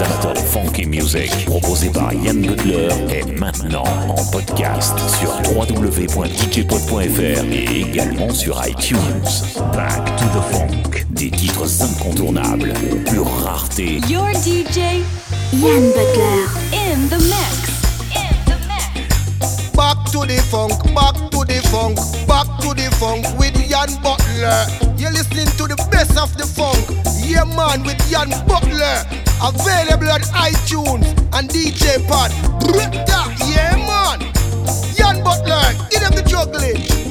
les amateurs funky music, proposé par Yann Butler, est maintenant en podcast sur www.djpod.fr et également sur iTunes. Back to the Funk, des titres incontournables, pure rareté. Your DJ, Yann Butler, in the mix. Back to the funk, back to the funk, back to the funk with Yan Butler. You're listening to the best of the funk. Yeah, man, with Yan Butler. Available on iTunes and DJ Pod. Yeah, man. Yann Butler, give them the juggling.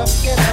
up, get up.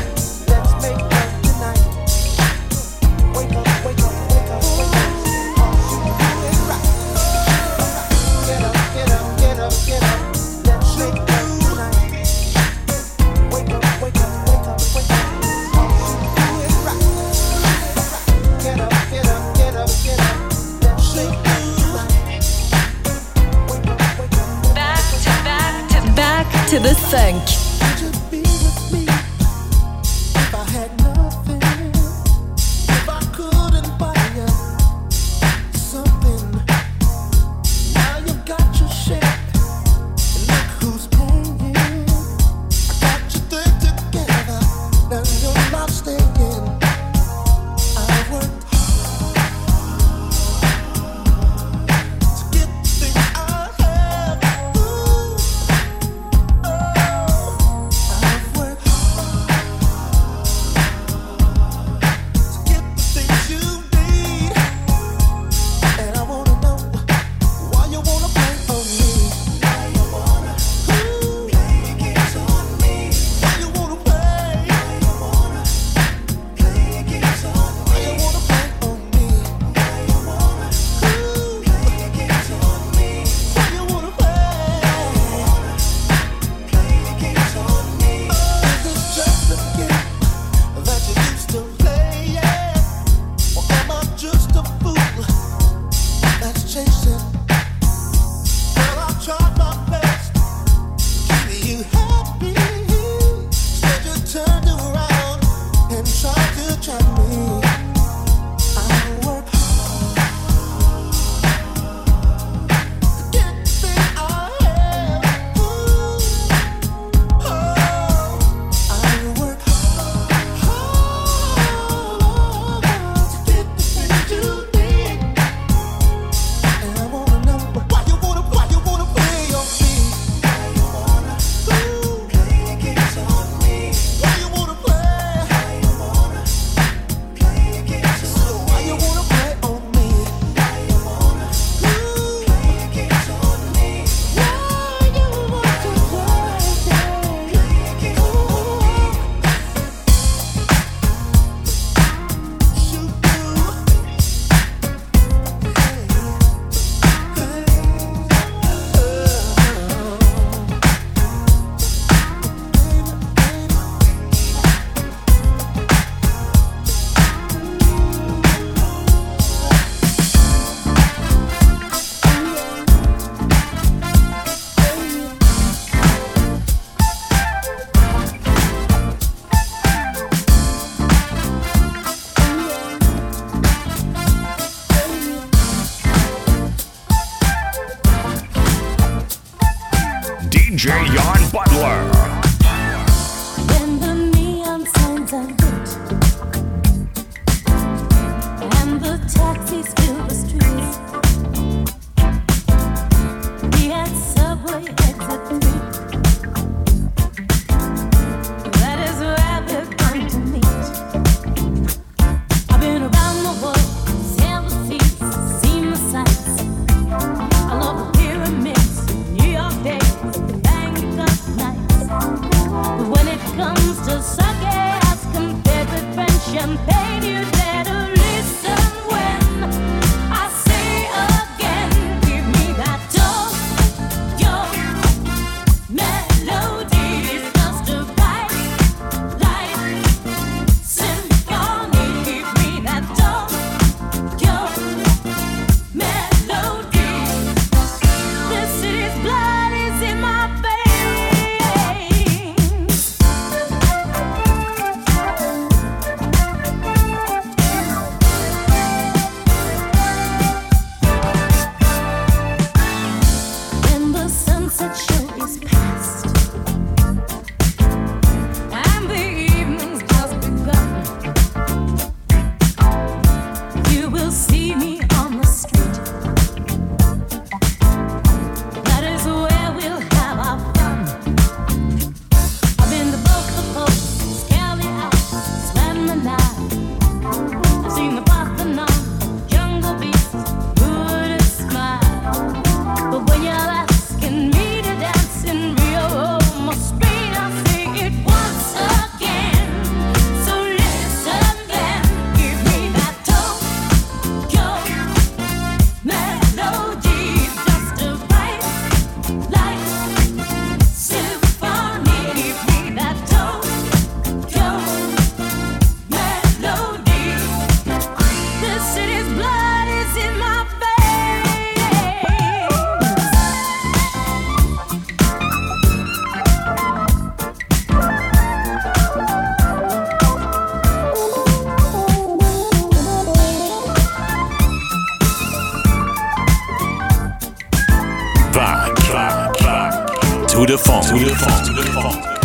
back, back, back to the phone. To the phone. To the phone.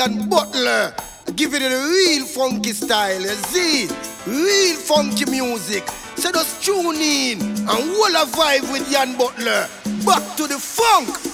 Yann Butler. Give it a real funky style, you see? Real funky music. So just tune in and hold a vibe with Yann Butler. Back to the funk.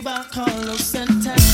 Viva Carlos Santana.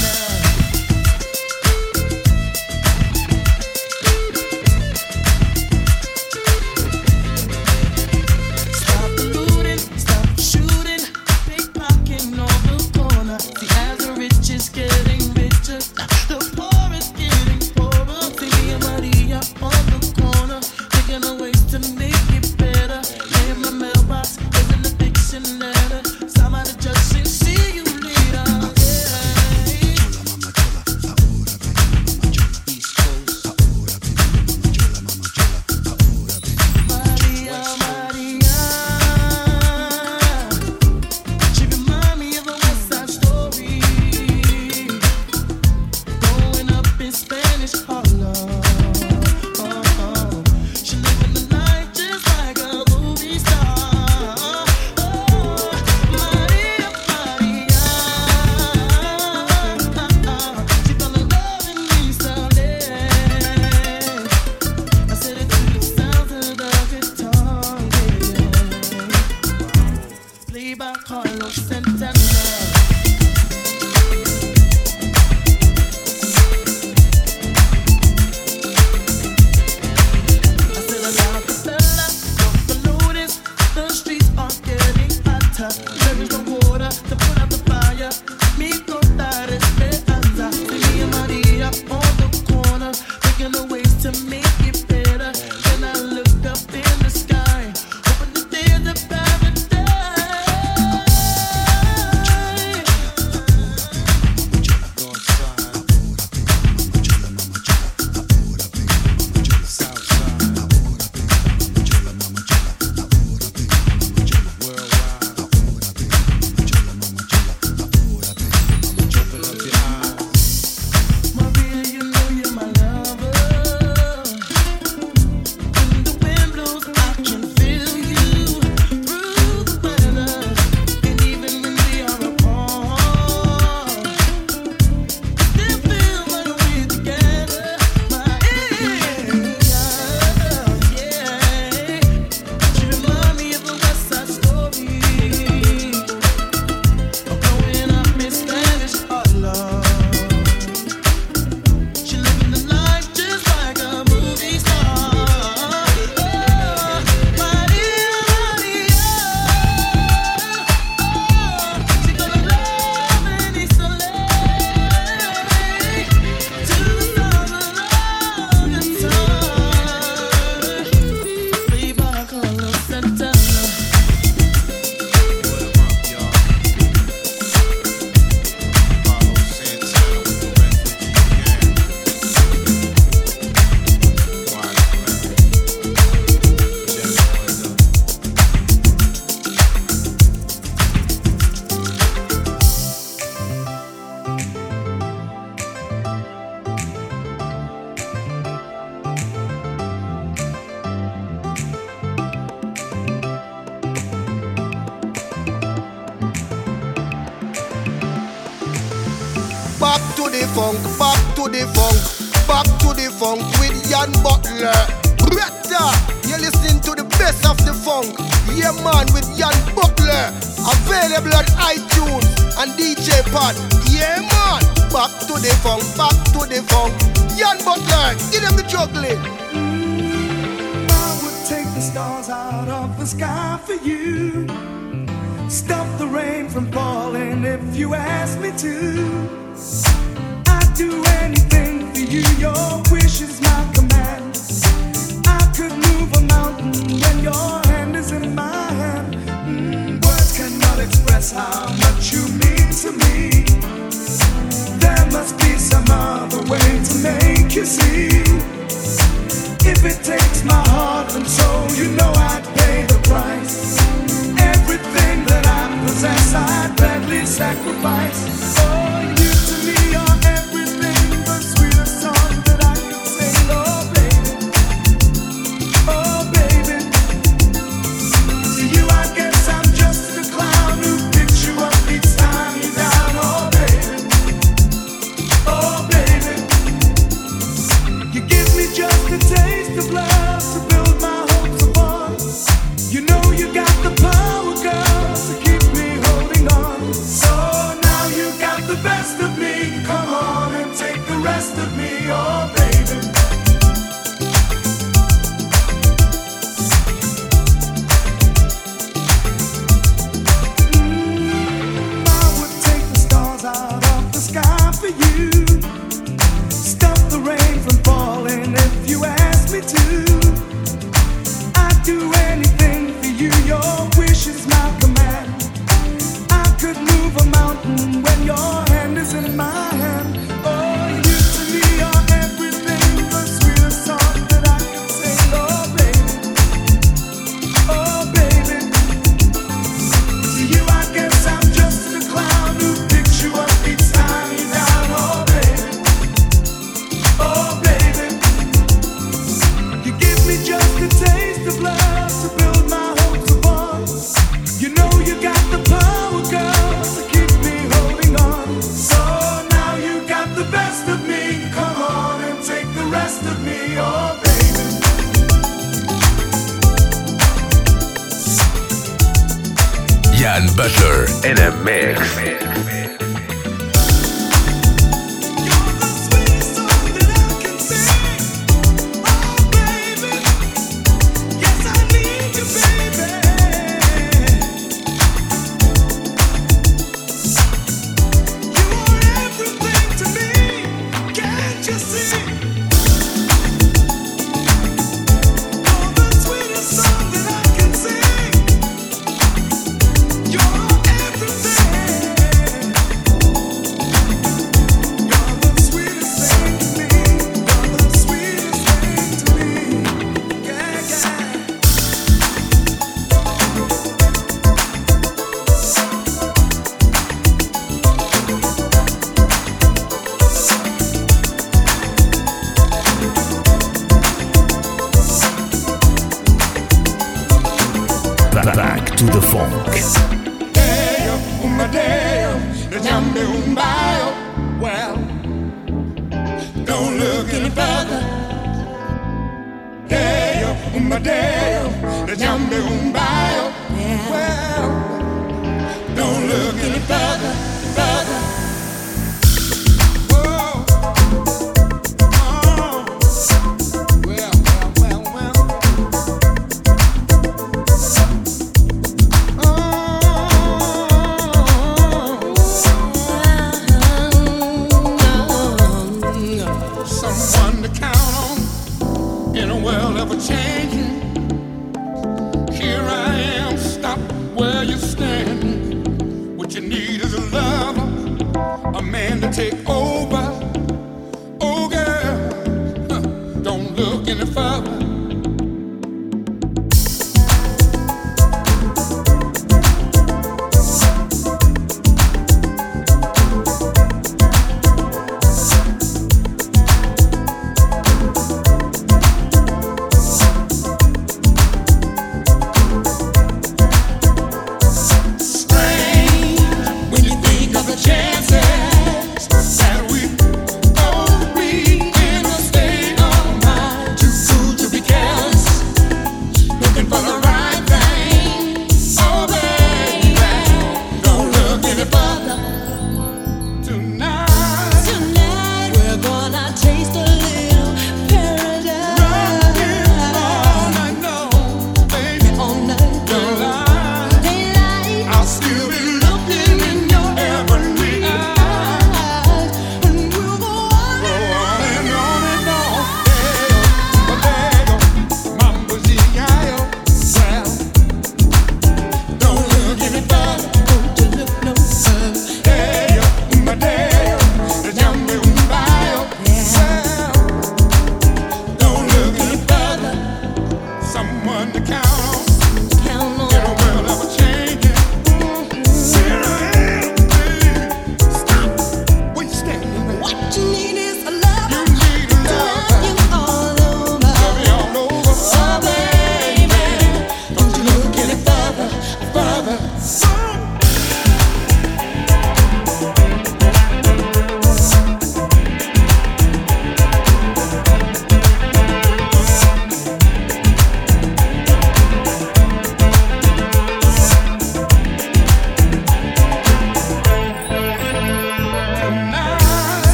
Australia Blood iTunes and DJ Pod. Yeah, man. Back to the funk, back to the funk. Butler, give them the juggling. Mm, I would take the stars out of the sky for you. Stop the rain from falling if you ask me to. I'd do anything for you. Your wish is my command. I could move a mountain when your hand is in mine express how much you mean to me. There must be some other way to make you see. If it takes my heart and soul, you know I'd pay the price. Everything that I possess, I'd gladly sacrifice. Oh.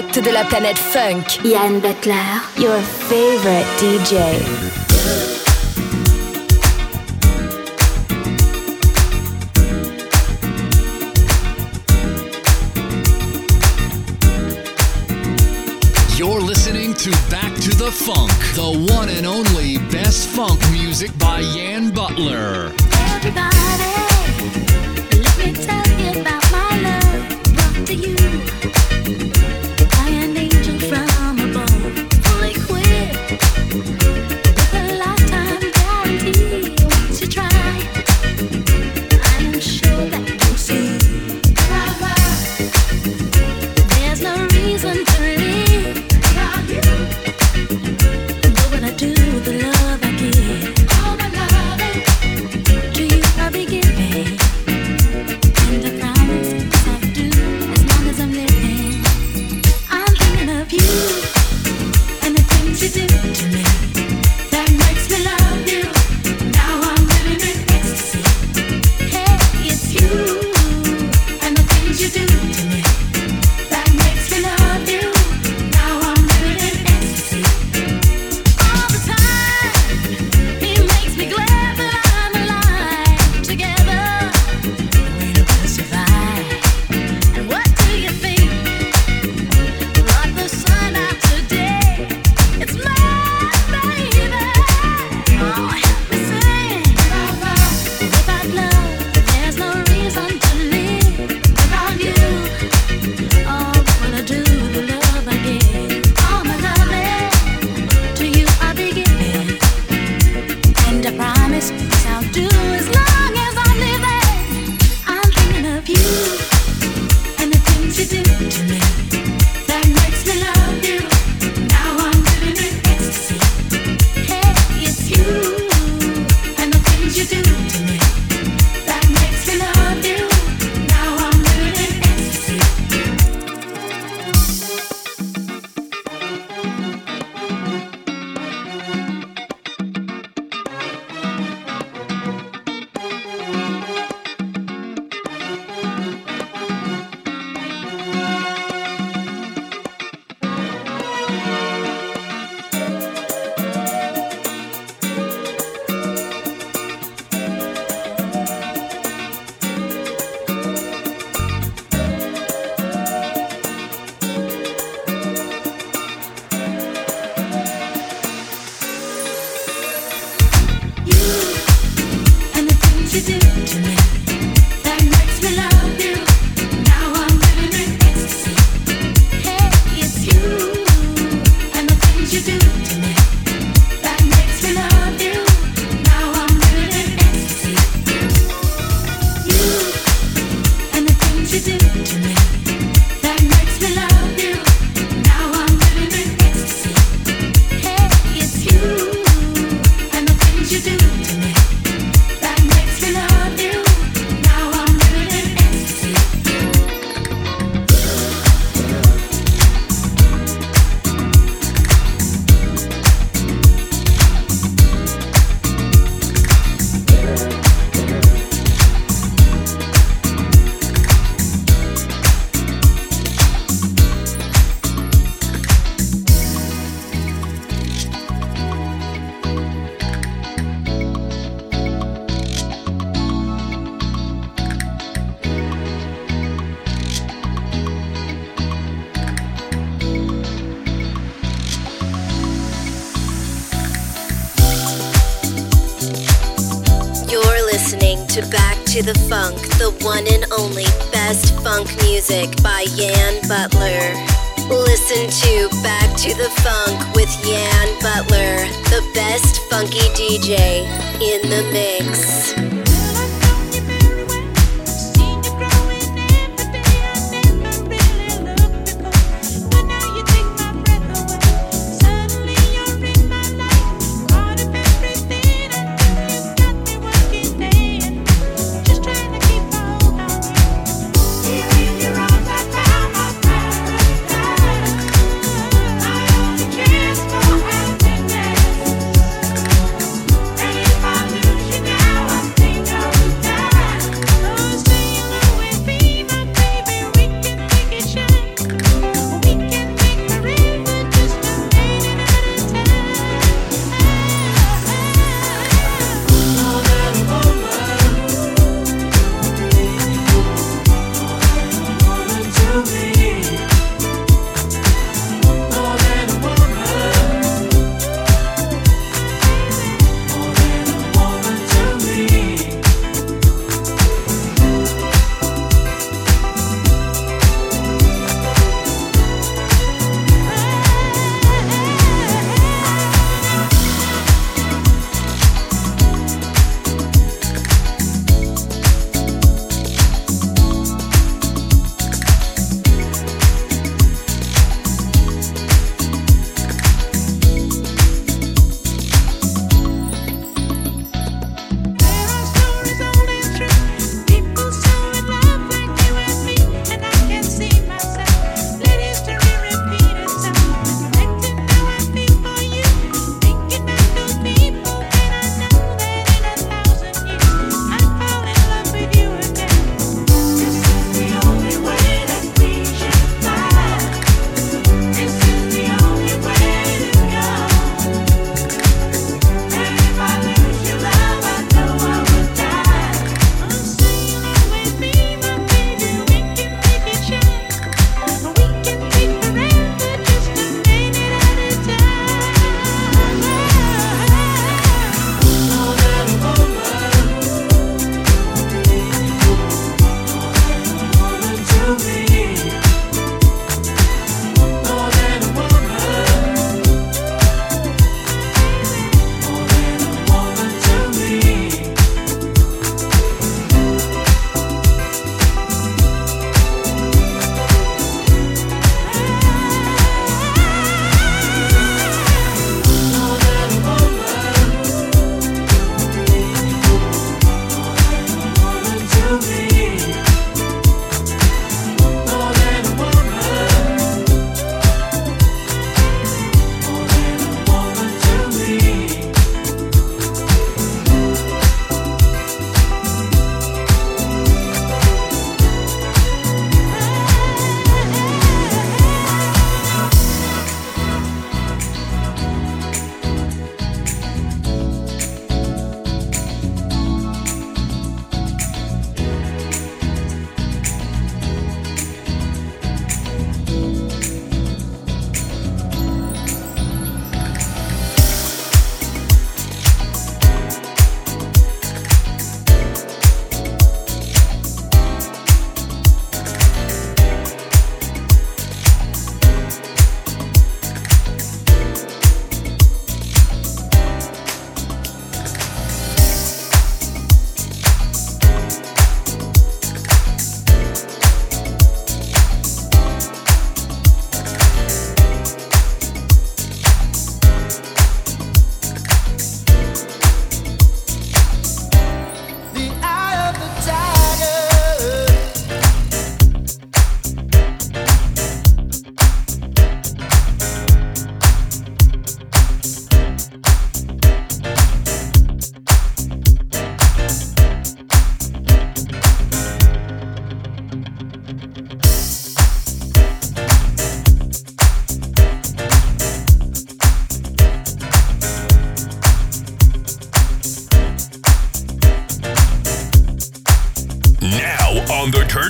direct de la planète funk. Yann Butler, your favorite DJ.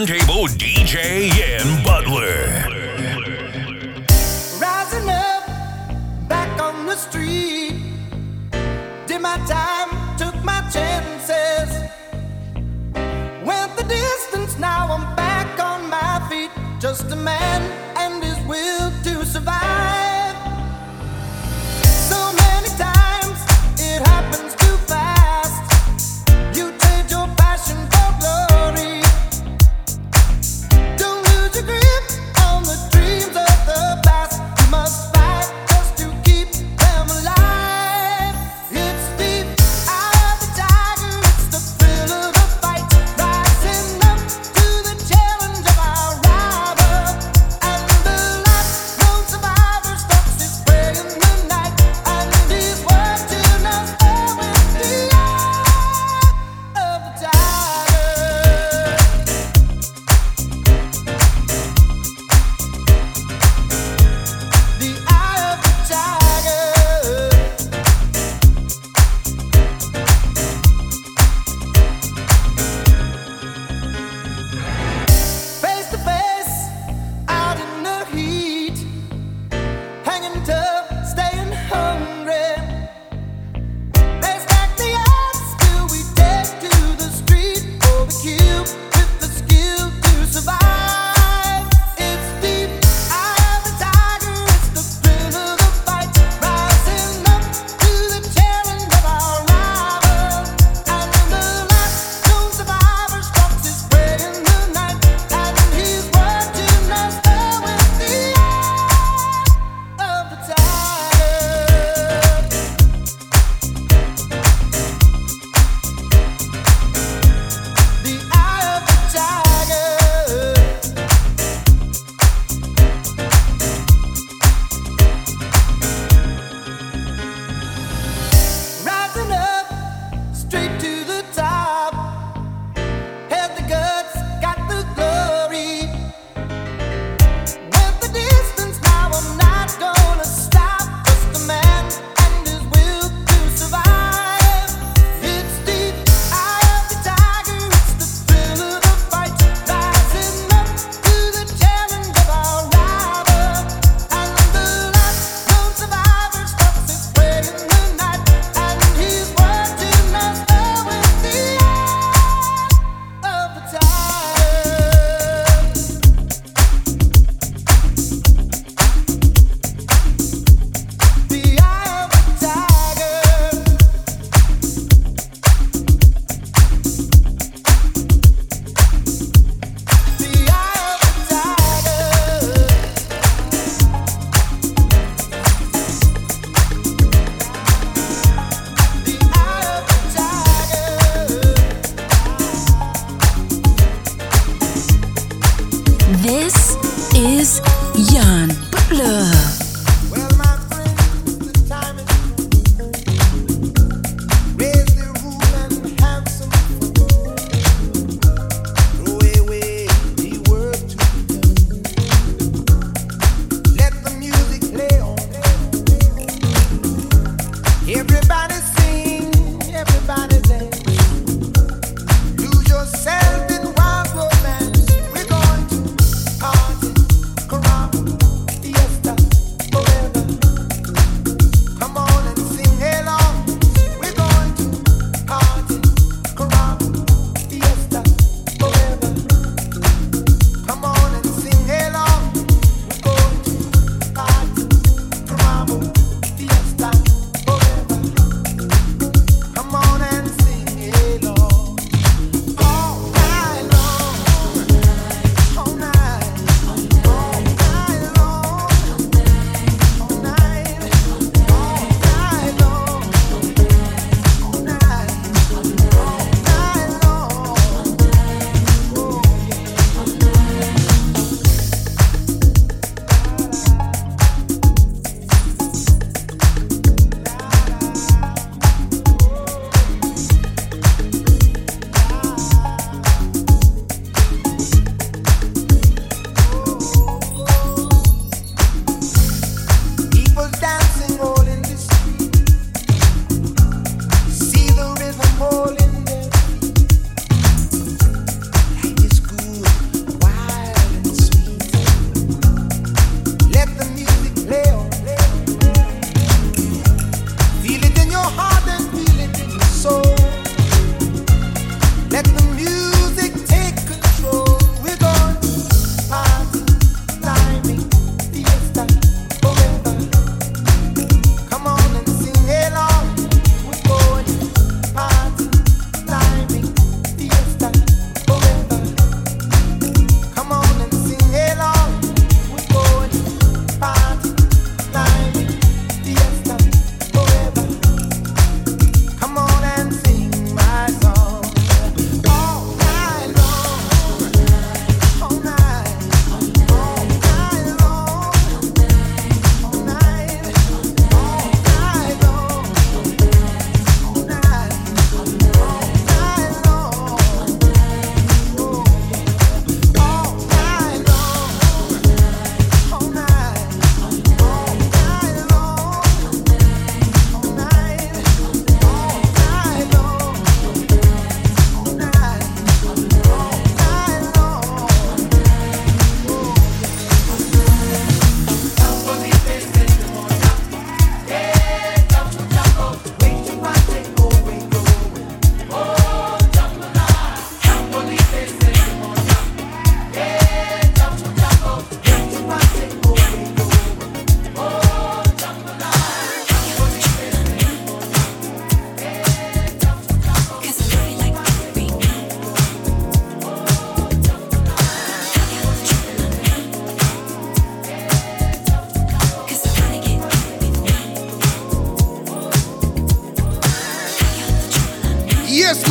Turntable DJ Yann Butler. Rising up, back on the street. Did my time, took my chances. Went the distance, now I'm back on my feet. Just a man and his will to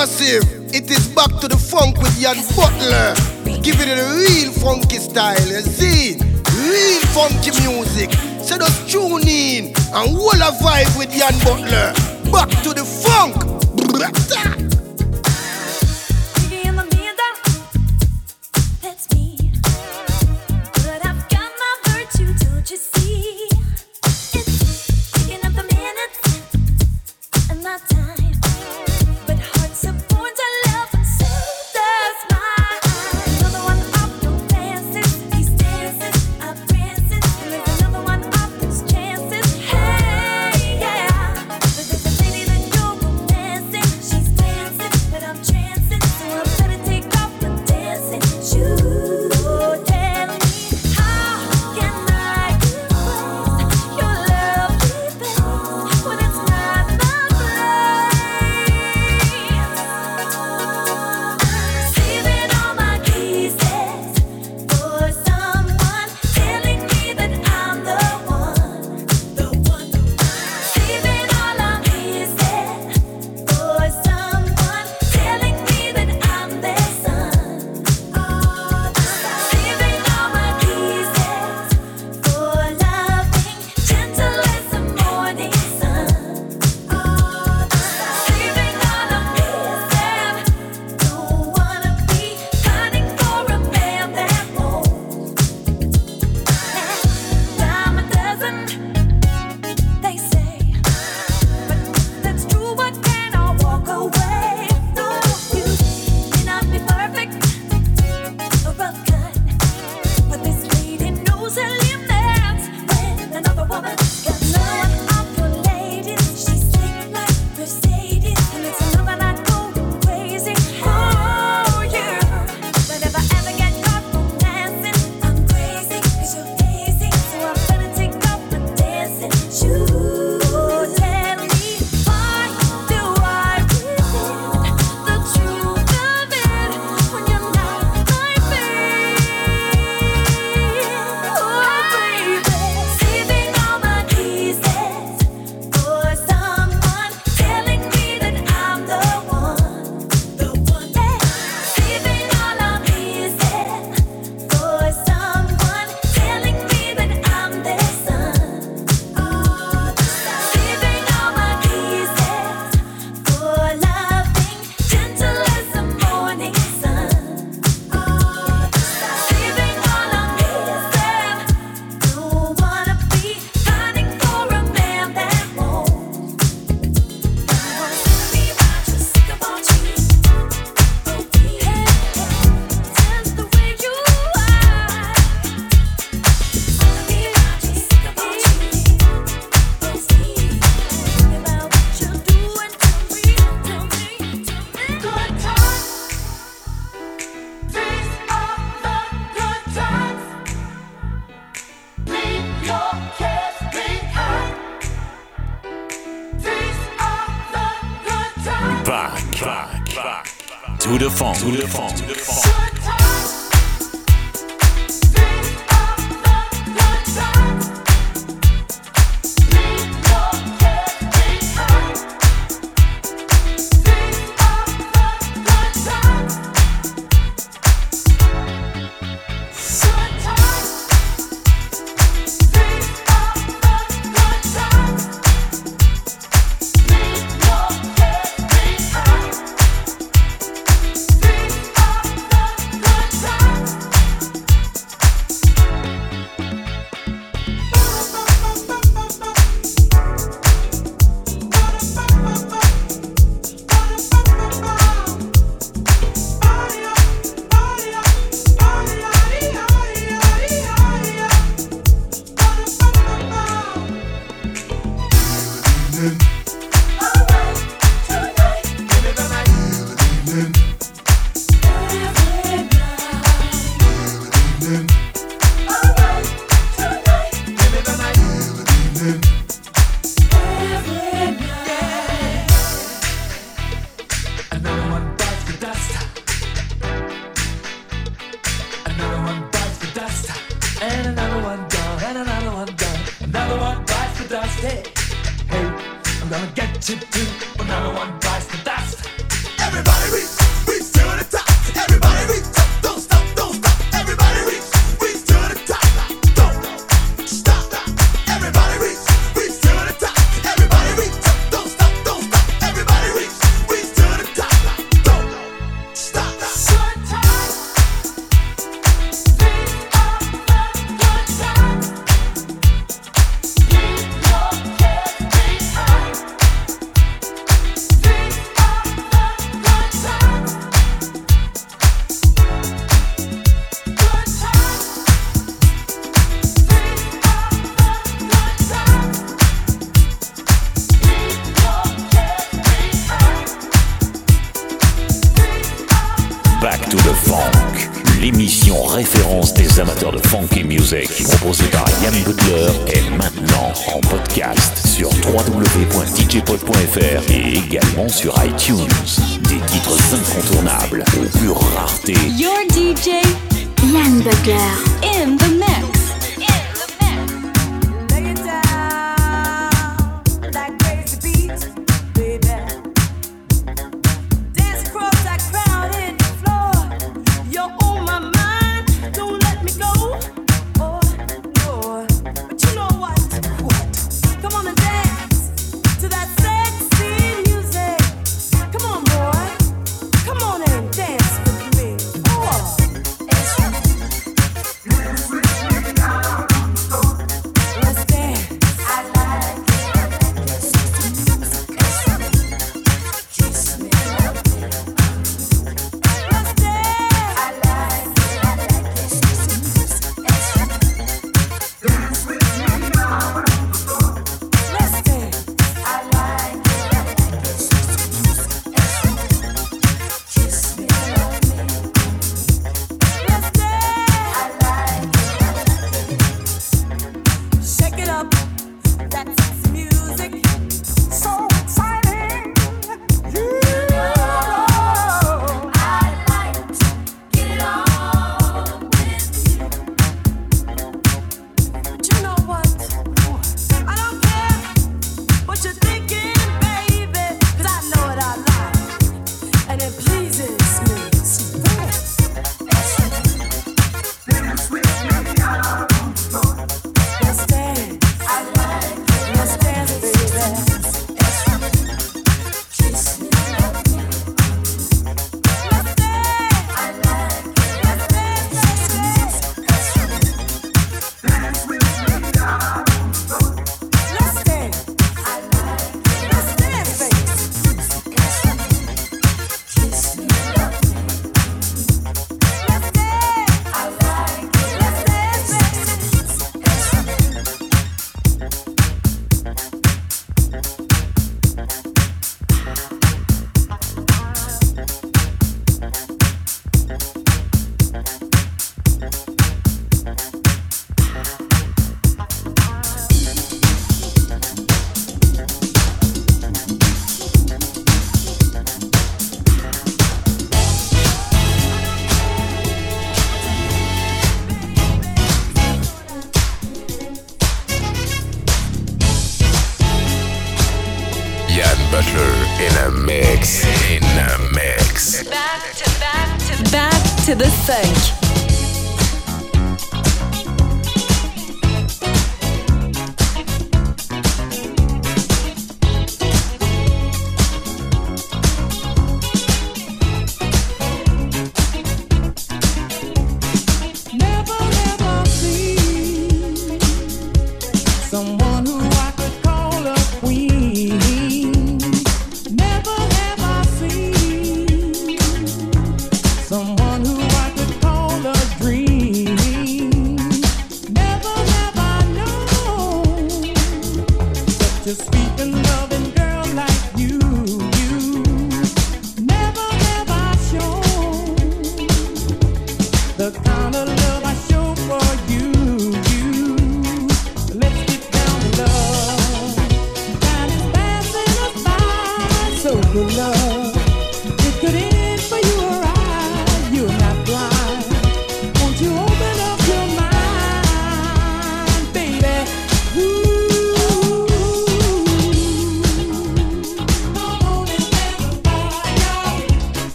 massive. It is back to the funk with Yann Butler. Give it a real funky style, you see? Real funky music. So just tune in and hold a vibe with Yann Butler. Back to the funk.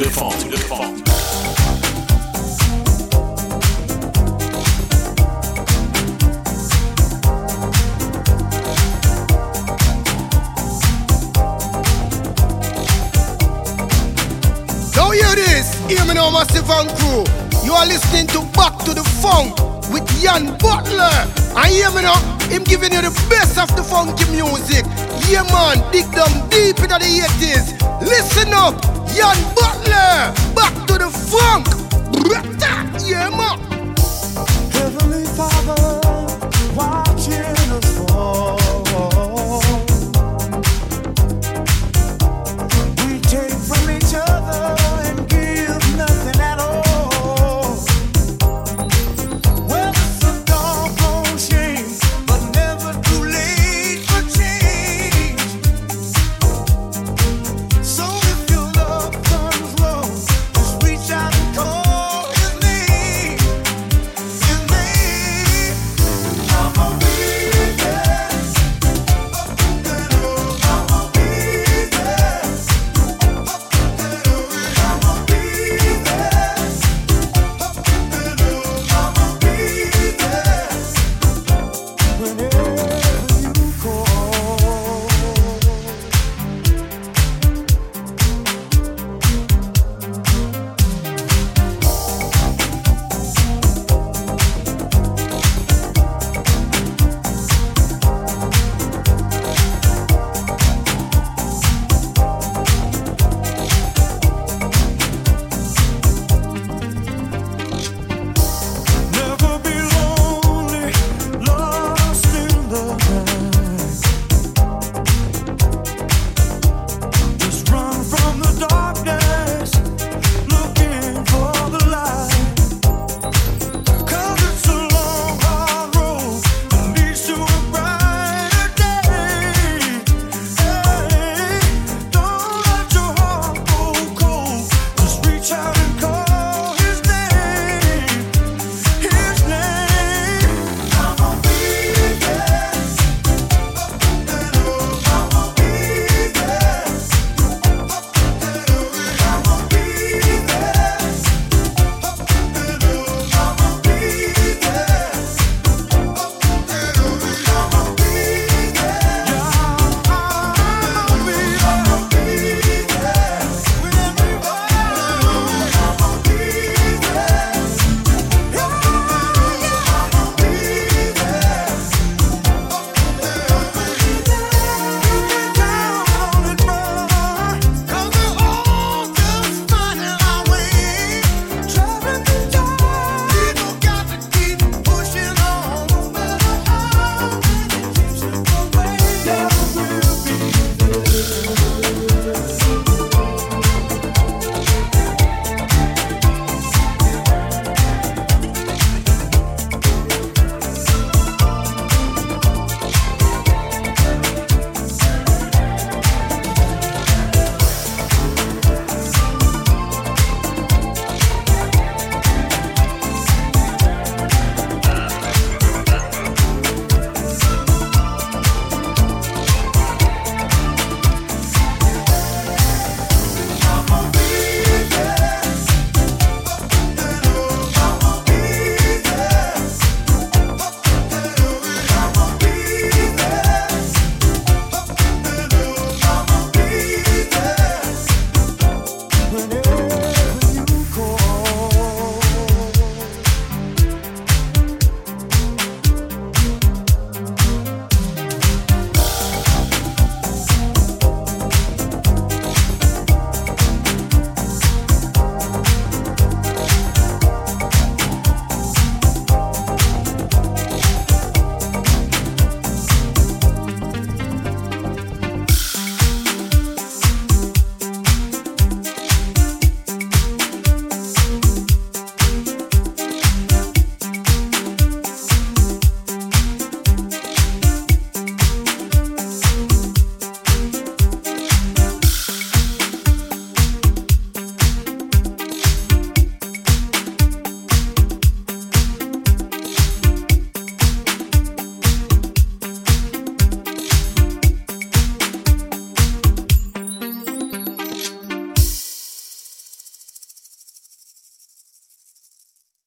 The funk.